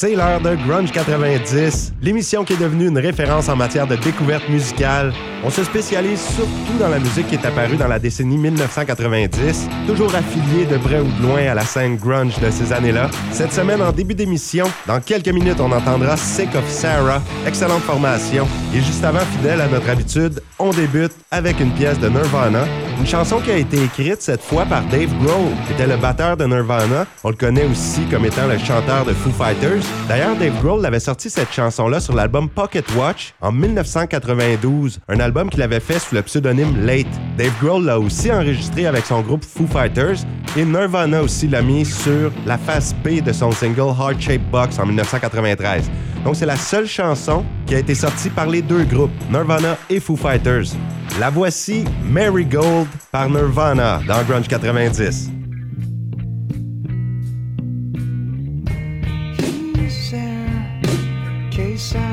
C'est l'heure de Grunge 90, l'émission qui est devenue une référence en matière de découverte musicale. On se spécialise surtout dans la musique qui est apparue dans la décennie 1990, toujours affiliée de près ou de loin à la scène grunge de ces années-là. Cette semaine, en début d'émission, dans quelques minutes, on entendra Sick of Sarah, excellente formation. Et juste avant, fidèle à notre habitude, on débute avec une pièce de Nirvana, une chanson qui a été écrite cette fois par Dave Grohl, qui était le batteur de Nirvana. On le connaît aussi comme étant le chanteur de Foo Fighters. D'ailleurs, Dave Grohl avait sorti cette chanson-là sur l'album Pocket Watch en 1992, un album qu'il avait fait sous le pseudonyme Late. Dave Grohl l'a aussi enregistré avec son groupe Foo Fighters et Nirvana aussi l'a mis sur la face B de son single Heart Shaped Box en 1993. Donc c'est la seule chanson qui a été sortie par les deux groupes, Nirvana et Foo Fighters. La voici Mary Gold par Nirvana dans Grunge 90. He's there,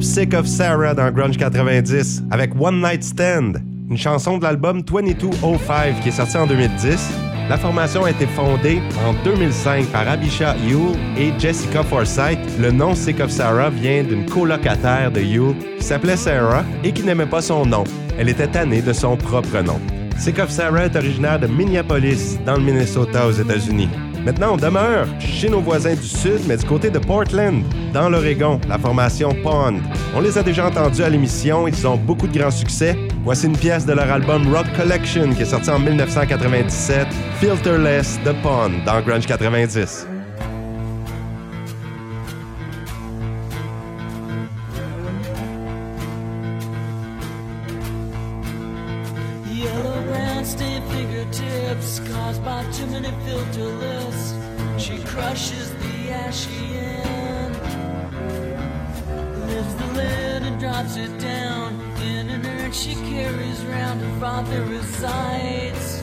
Sick of Sarah dans Grunge 90 avec One Night Stand, une chanson de l'album 2205 qui est sorti en 2010. La formation a été fondée en 2005 par Abisha Yule et Jessica Forsythe. Le nom Sick of Sarah vient d'une colocataire de Yule qui s'appelait Sarah et qui n'aimait pas son nom. Elle était tannée de son propre nom. Sick of Sarah est originaire de Minneapolis, dans le Minnesota aux États-Unis. Maintenant, on demeure chez nos voisins du sud, mais du côté de Portland, dans l'Oregon, la formation Pond. On les a déjà entendus à l'émission, ils ont beaucoup de grands succès. Voici une pièce de leur album Rock Collection qui est sorti en 1997, Filterless de Pond dans Grunge 90. Fingertips caused by too many filterless. She crushes the ashy end, lifts the lid and drops it down. In an urn she carries round her father resides.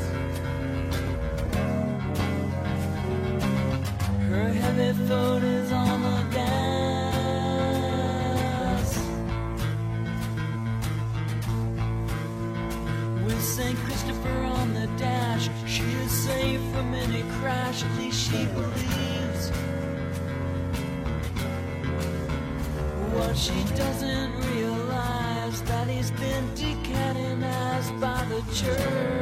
Church.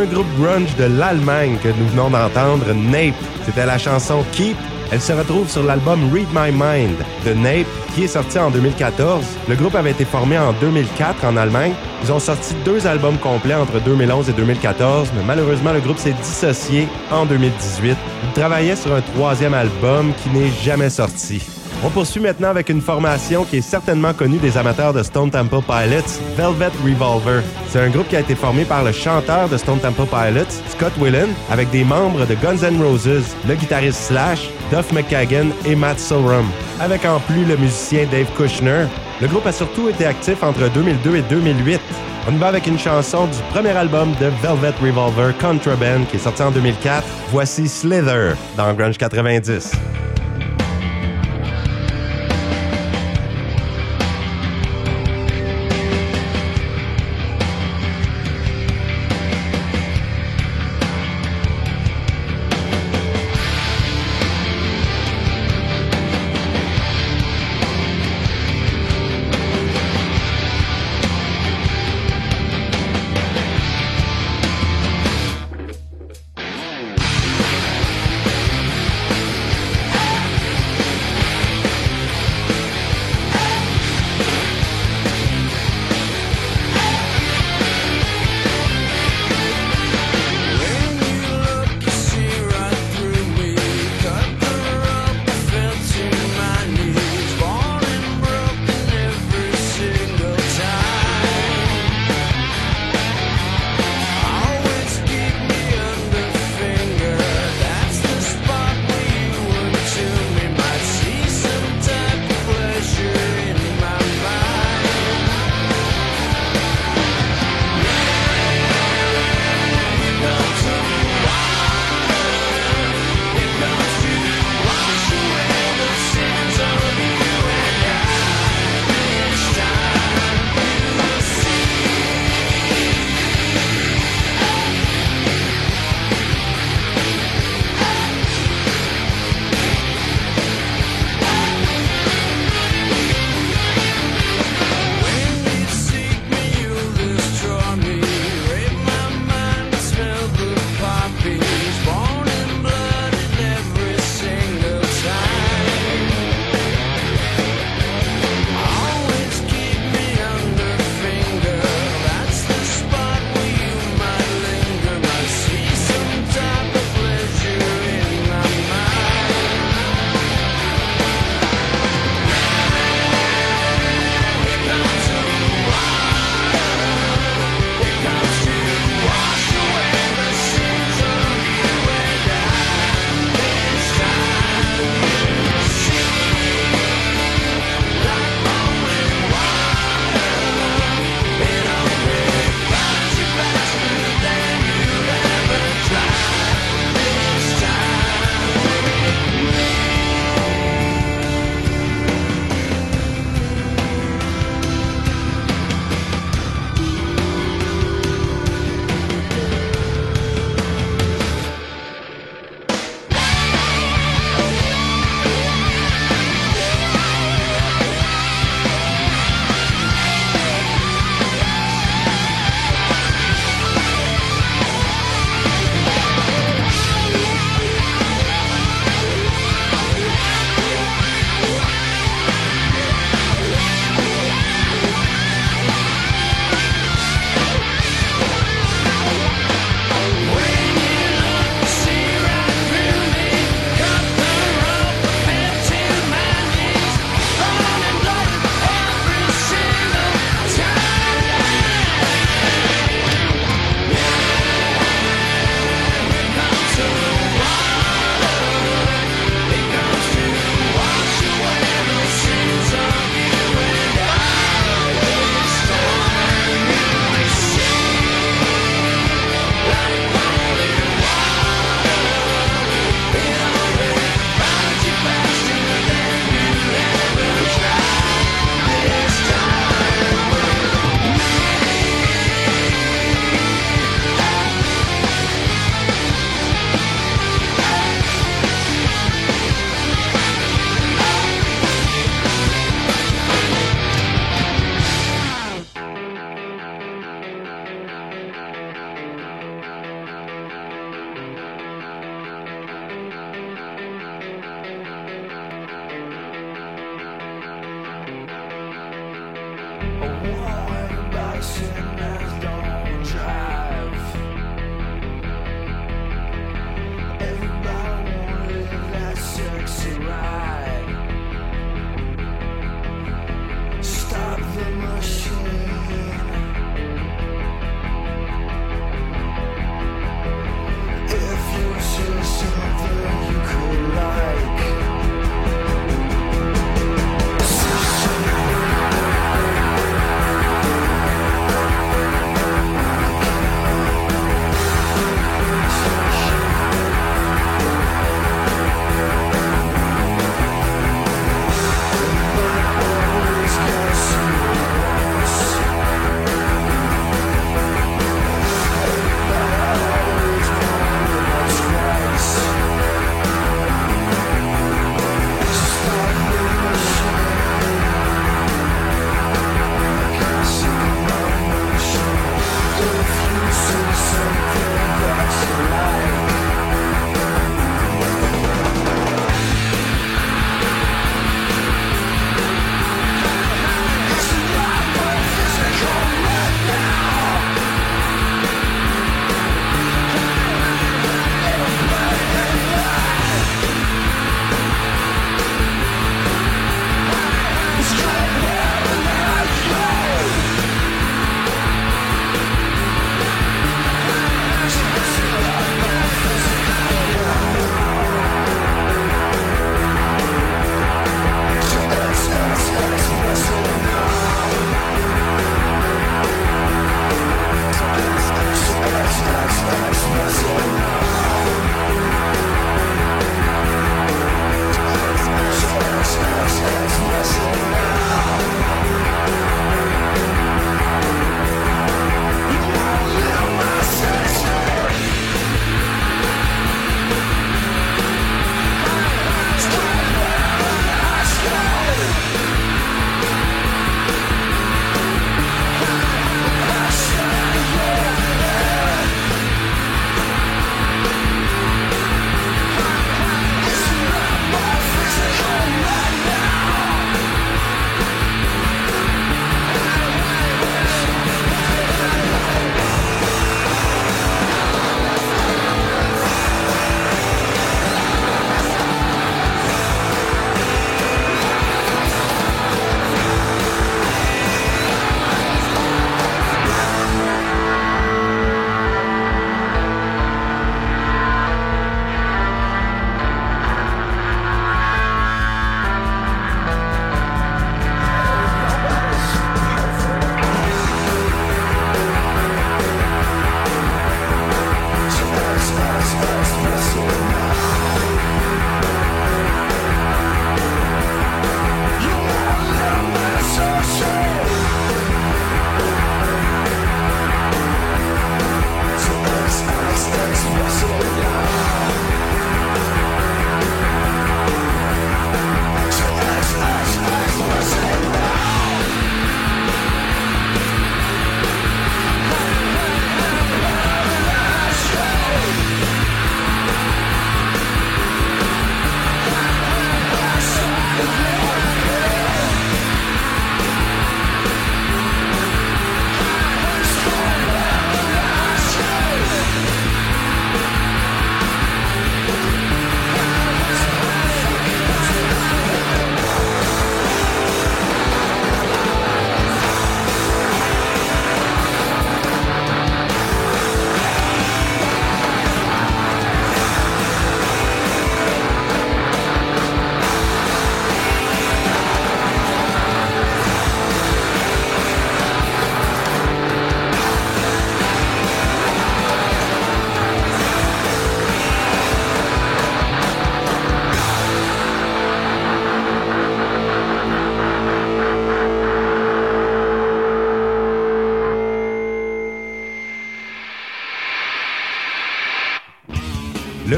Un groupe grunge de l'Allemagne que nous venons d'entendre, Nape. C'était la chanson Keep. Elle se retrouve sur l'album Read My Mind de Nape, qui est sorti en 2014. Le groupe avait été formé en 2004 en Allemagne. Ils ont sorti deux albums complets entre 2011 et 2014, mais malheureusement, le groupe s'est dissocié en 2018. Ils travaillaient sur un troisième album qui n'est jamais sorti. On poursuit maintenant avec une formation qui est certainement connue des amateurs de Stone Temple Pilots, Velvet Revolver. C'est un groupe qui a été formé par le chanteur de Stone Temple Pilots, Scott Whelan, avec des membres de Guns N' Roses, le guitariste Slash, Duff McKagan et Matt Sorum. Avec en plus le musicien Dave Kushner, le groupe a surtout été actif entre 2002 et 2008. On y va avec une chanson du premier album de Velvet Revolver, Contraband, qui est sorti en 2004. Voici Slither dans Grunge 90.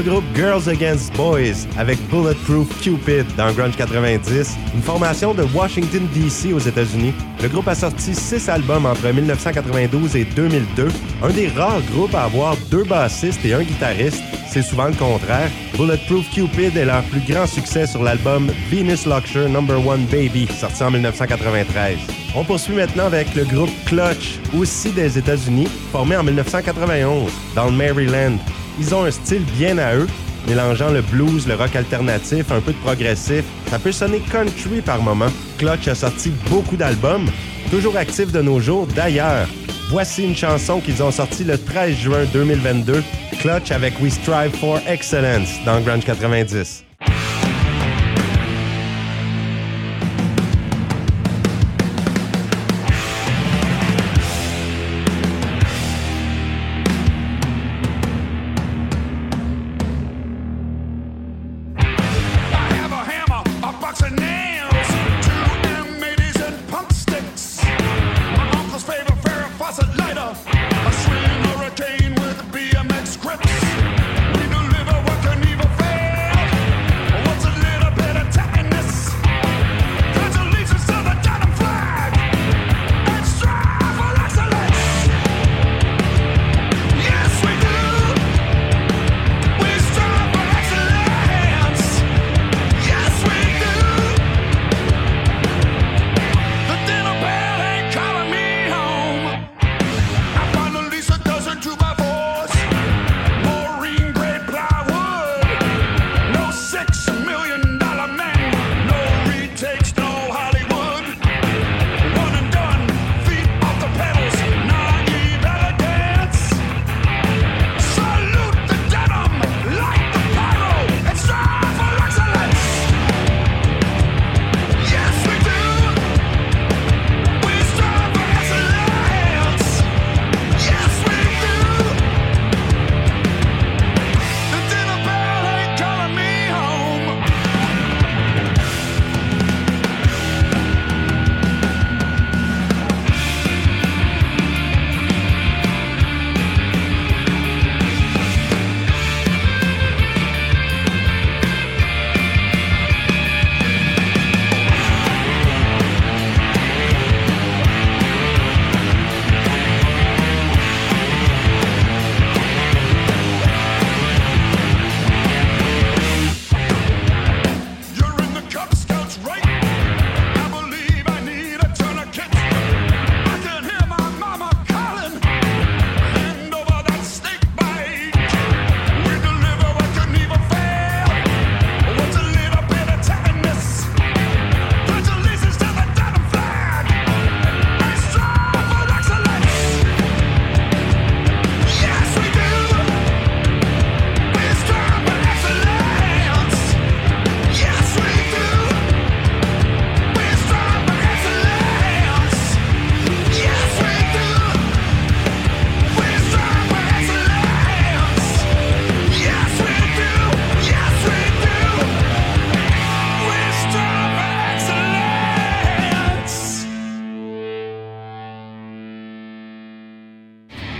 Groupe Girls Against Boys avec Bulletproof Cupid dans Grunge 90, une formation de Washington DC aux États-Unis. Le groupe a sorti six albums entre 1992 et 2002, un des rares groupes à avoir deux bassistes et un guitariste. C'est souvent le contraire. Bulletproof Cupid est leur plus grand succès sur l'album Venus Luxure Number One Baby, sorti en 1993. On poursuit maintenant avec le groupe Clutch, aussi des États-Unis, formé en 1991 dans le Maryland. Ils ont un style bien à eux, mélangeant le blues, le rock alternatif, un peu de progressif. Ça peut sonner country par moment. Clutch a sorti beaucoup d'albums, toujours actifs de nos jours d'ailleurs. Voici une chanson qu'ils ont sortie le 13 juin 2022, Clutch avec We Strive for Excellence dans Grunge 90.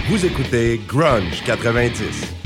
Vous écoutez Grunge 90.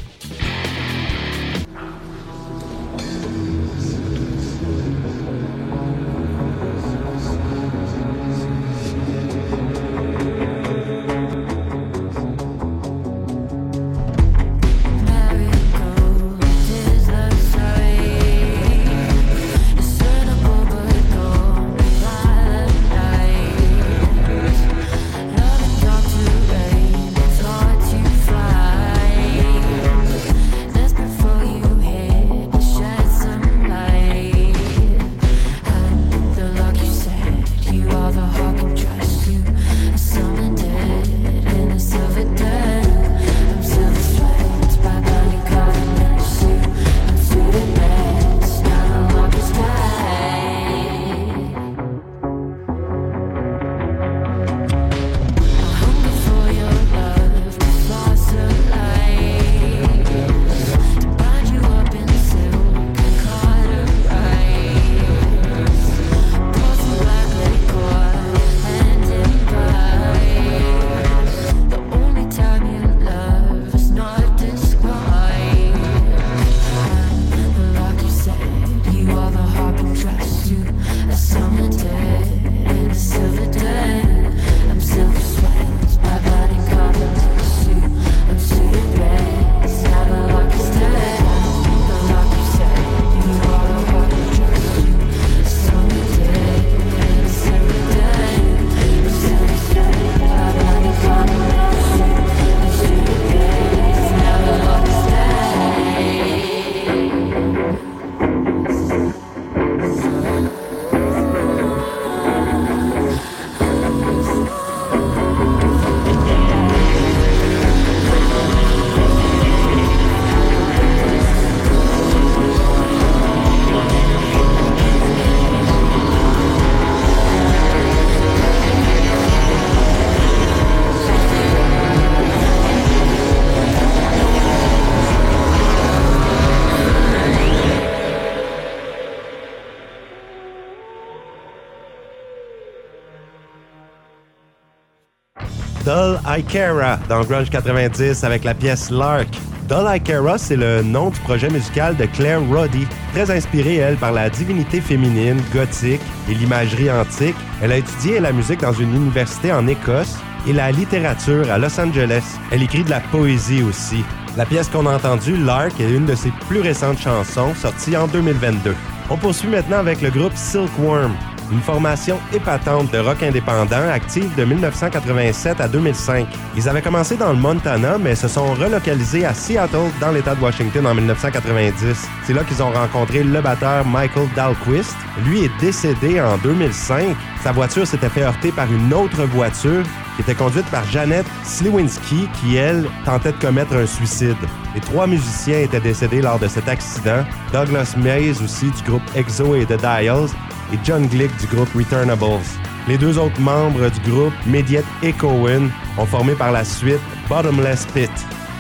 Ikera dans Grunge 90 avec la pièce Lark. Dull Ikera, c'est le nom du projet musical de Claire Roddy, très inspirée, elle, par la divinité féminine, gothique et l'imagerie antique. Elle a étudié la musique dans une université en Écosse et la littérature à Los Angeles. Elle écrit de la poésie aussi. La pièce qu'on a entendue, Lark, est une de ses plus récentes chansons, sortie en 2022. On poursuit maintenant avec le groupe Silkworm, une formation épatante de rock indépendant active de 1987 à 2005. Ils avaient commencé dans le Montana, mais se sont relocalisés à Seattle, dans l'État de Washington, en 1990. C'est là qu'ils ont rencontré le batteur Michael Dahlquist. Lui est décédé en 2005. Sa voiture s'était fait heurter par une autre voiture qui était conduite par Jeannette Sliwinski, qui, elle, tentait de commettre un suicide. Les trois musiciens étaient décédés lors de cet accident. Douglas Mays aussi du groupe EXO et The Dials, et John Glick du groupe Returnables. Les deux autres membres du groupe, Mediette et Cohen, ont formé par la suite Bottomless Pit.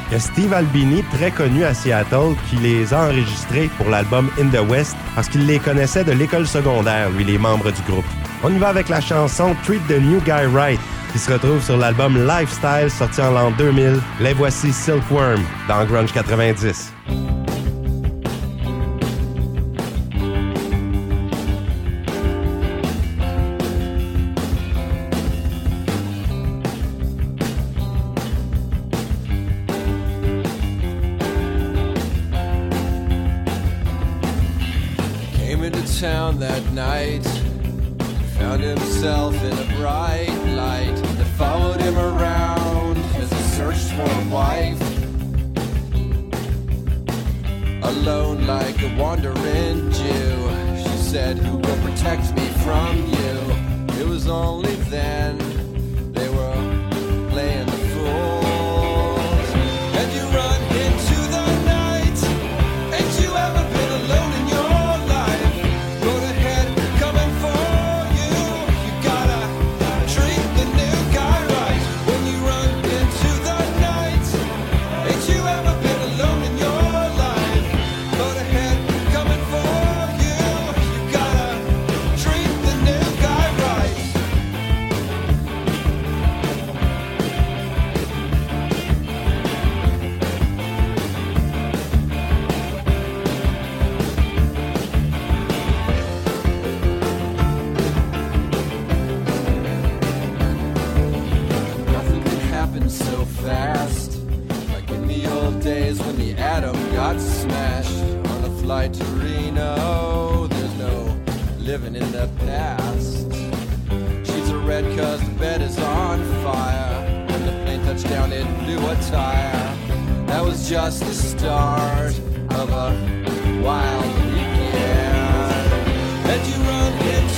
Il y a Steve Albini, très connu à Seattle, qui les a enregistrés pour l'album In the West parce qu'il les connaissait de l'école secondaire, lui, les membres du groupe. On y va avec la chanson Treat the New Guy Right, qui se retrouve sur l'album Lifestyle sorti en l'an 2000. Les voici Silkworm dans Grunge 90. A to Reno. There's no living in the past. Sheets are red cause the bed is on fire. When the plane touched down, it blew a tire. That was just the start of a wild weekend. And you run into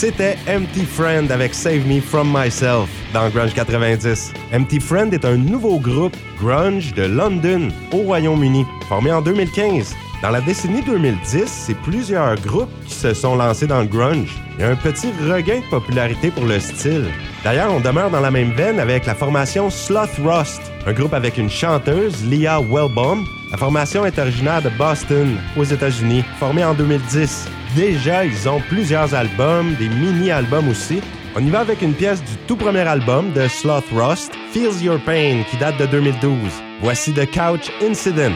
C'était Empty Friend avec Save Me From Myself dans Grunge 90. Empty Friend est un nouveau groupe grunge de London au Royaume-Uni, formé en 2015. Dans la décennie 2010, c'est plusieurs groupes qui se sont lancés dans le grunge. Il y a un petit regain de popularité pour le style. D'ailleurs, on demeure dans la même veine avec la formation Sloth Rust, un groupe avec une chanteuse, Leah Wellbaum. La formation est originaire de Boston, aux États-Unis, formée en 2010. Déjà, ils ont plusieurs albums, des mini-albums aussi. On y va avec une pièce du tout premier album de Sloth Rust, Feels Your Pain, qui date de 2012. Voici The Couch Incident.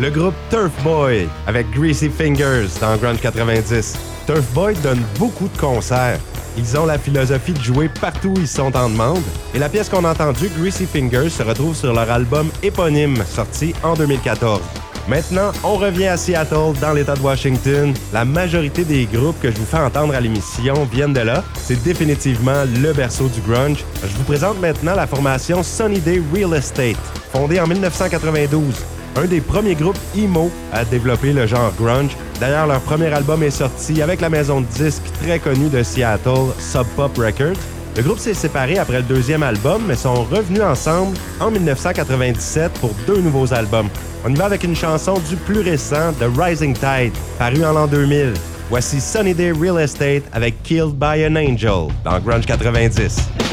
Le groupe Turf Boy avec Greasy Fingers dans Grunge 90. Turf Boy donne beaucoup de concerts. Ils ont la philosophie de jouer partout où ils sont en demande. Et la pièce qu'on a entendue, Greasy Fingers, se retrouve sur leur album éponyme, sorti en 2014. Maintenant, on revient à Seattle, dans l'État de Washington. La majorité des groupes que je vous fais entendre à l'émission viennent de là. C'est définitivement le berceau du grunge. Je vous présente maintenant la formation Sunny Day Real Estate, fondée en 1992. Un des premiers groupes emo à développer le genre grunge. D'ailleurs, leur premier album est sorti avec la maison de disques très connue de Seattle, Sub Pop Records. Le groupe s'est séparé après le deuxième album, mais sont revenus ensemble en 1997 pour deux nouveaux albums. On y va avec une chanson du plus récent, The Rising Tide, paru en l'an 2000. Voici Sunny Day Real Estate avec Killed by an Angel dans Grunge 90.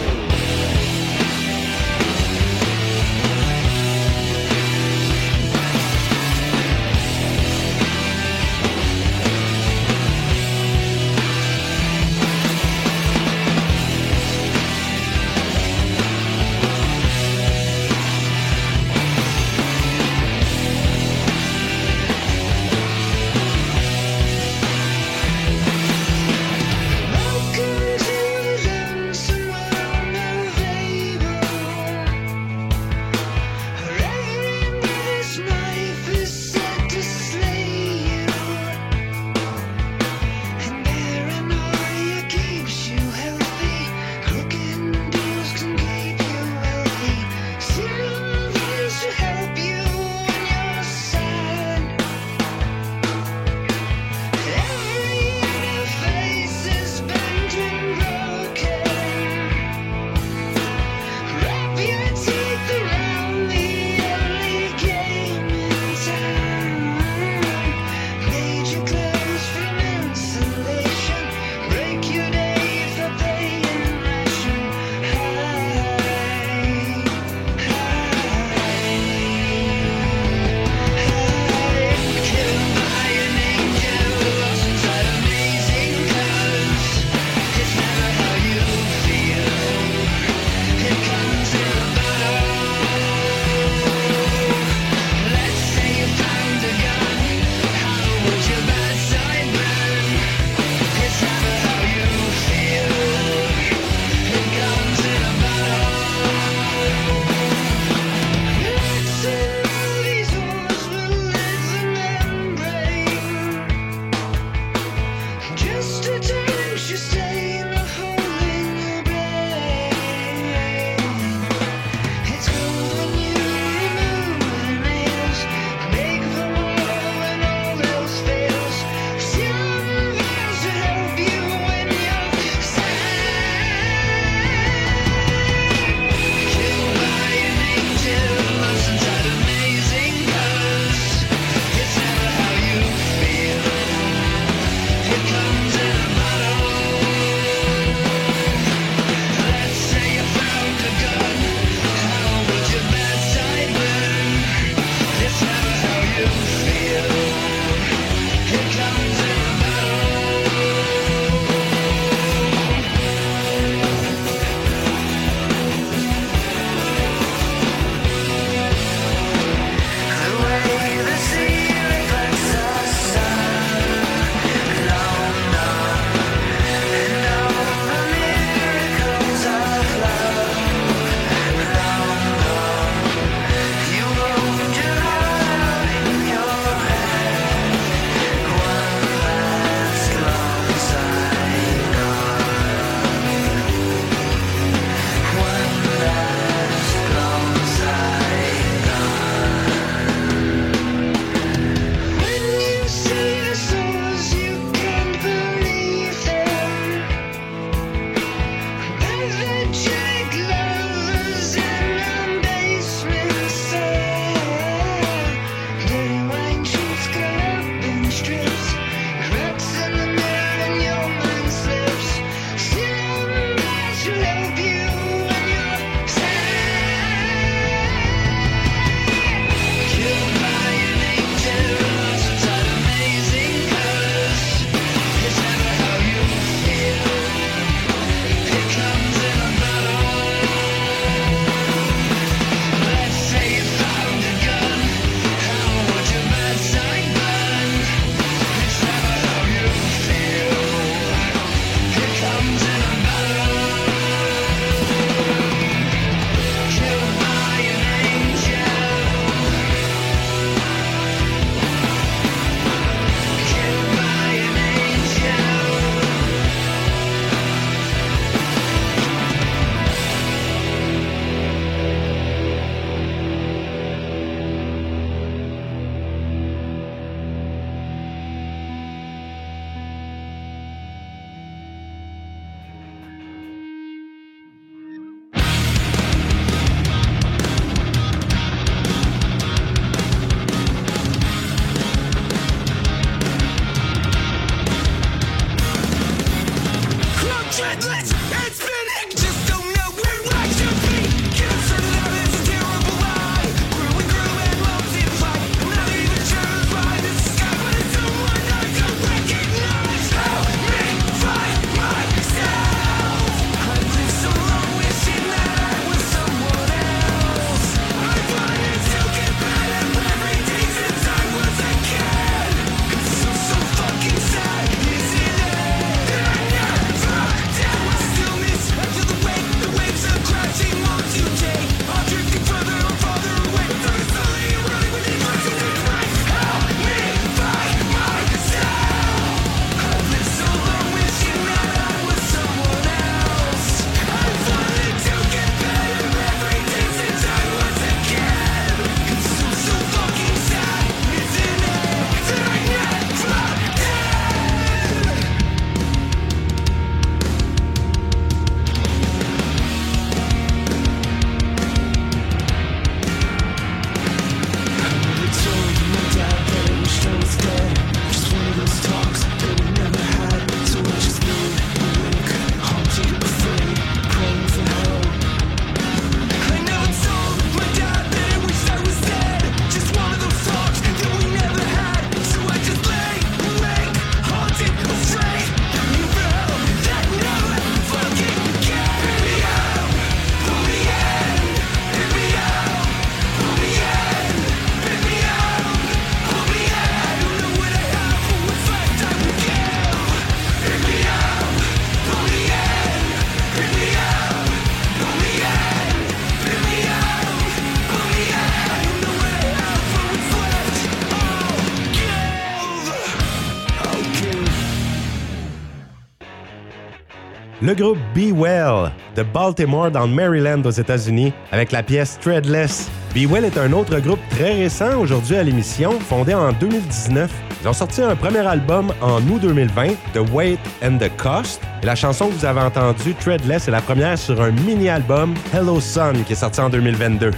Le groupe Be Well de Baltimore dans Maryland aux États-Unis avec la pièce Threadless. Be Well est un autre groupe très récent aujourd'hui à l'émission, fondé en 2019. Ils ont sorti un premier album en août 2020, The Weight and the Cost. Et la chanson que vous avez entendue, Threadless, est la première sur un mini-album, Hello Sun, qui est sorti en 2022.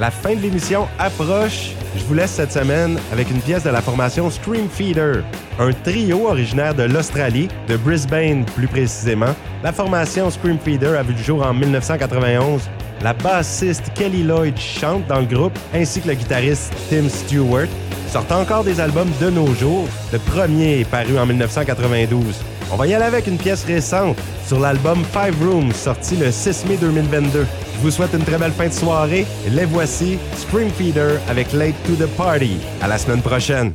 La fin de l'émission approche. Je vous laisse cette semaine avec une pièce de la formation Scream Feeder, un trio originaire de l'Australie, de Brisbane plus précisément. La formation Scream Feeder a vu le jour en 1991. La bassiste Kelly Lloyd chante dans le groupe, ainsi que le guitariste Tim Stewart. Sortent encore des albums de nos jours. Le premier est paru en 1992. On va y aller avec une pièce récente sur l'album Five Rooms, sorti le 6 mai 2022. Je vous souhaite une très belle fin de soirée. Les voici, Spring Feeder avec Late to the Party. À la semaine prochaine.